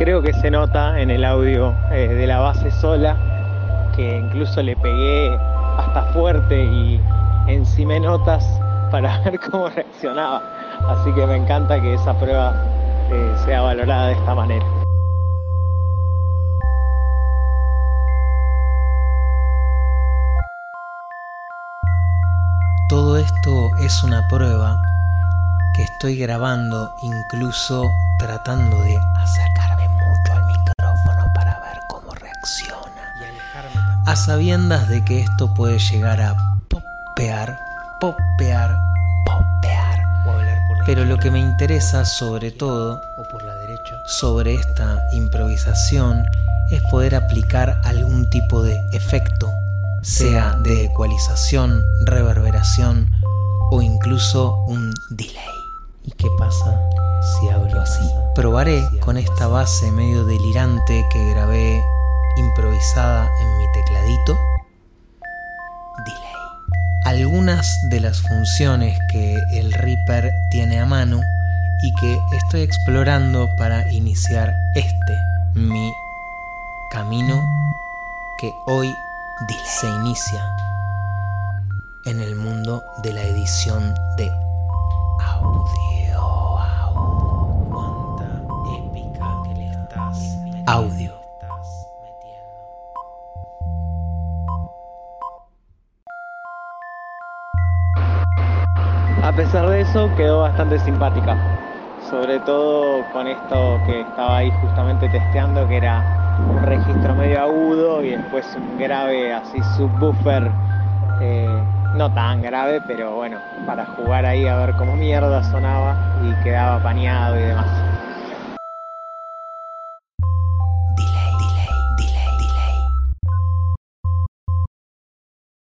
Creo que se nota en el audio eh, de la base sola, que incluso le pegué hasta fuerte y encimé notas para ver cómo reaccionaba. Así que me encanta que esa prueba eh, sea valorada de esta manera. Todo esto es una prueba que estoy grabando incluso tratando de A sabiendas de que esto puede llegar a popear, popear, popear. Pero lo que me interesa sobre todo, sobre esta improvisación, es poder aplicar algún tipo de efecto, sea de ecualización, reverberación o incluso un delay. ¿Y qué pasa si hablo así? Probaré con esta base medio delirante que grabé improvisada en mi tecladito. Delay. Algunas de las funciones que el Reaper tiene a mano y que estoy explorando para iniciar este, mi camino que hoy se inicia en el mundo de la edición de audio. Audio. A pesar de eso, quedó bastante simpática. Sobre todo con esto que estaba ahí justamente testeando, que era un registro medio agudo y después un grave así subwoofer. Eh, no tan grave, pero bueno, para jugar ahí a ver cómo mierda sonaba y quedaba pañado y demás.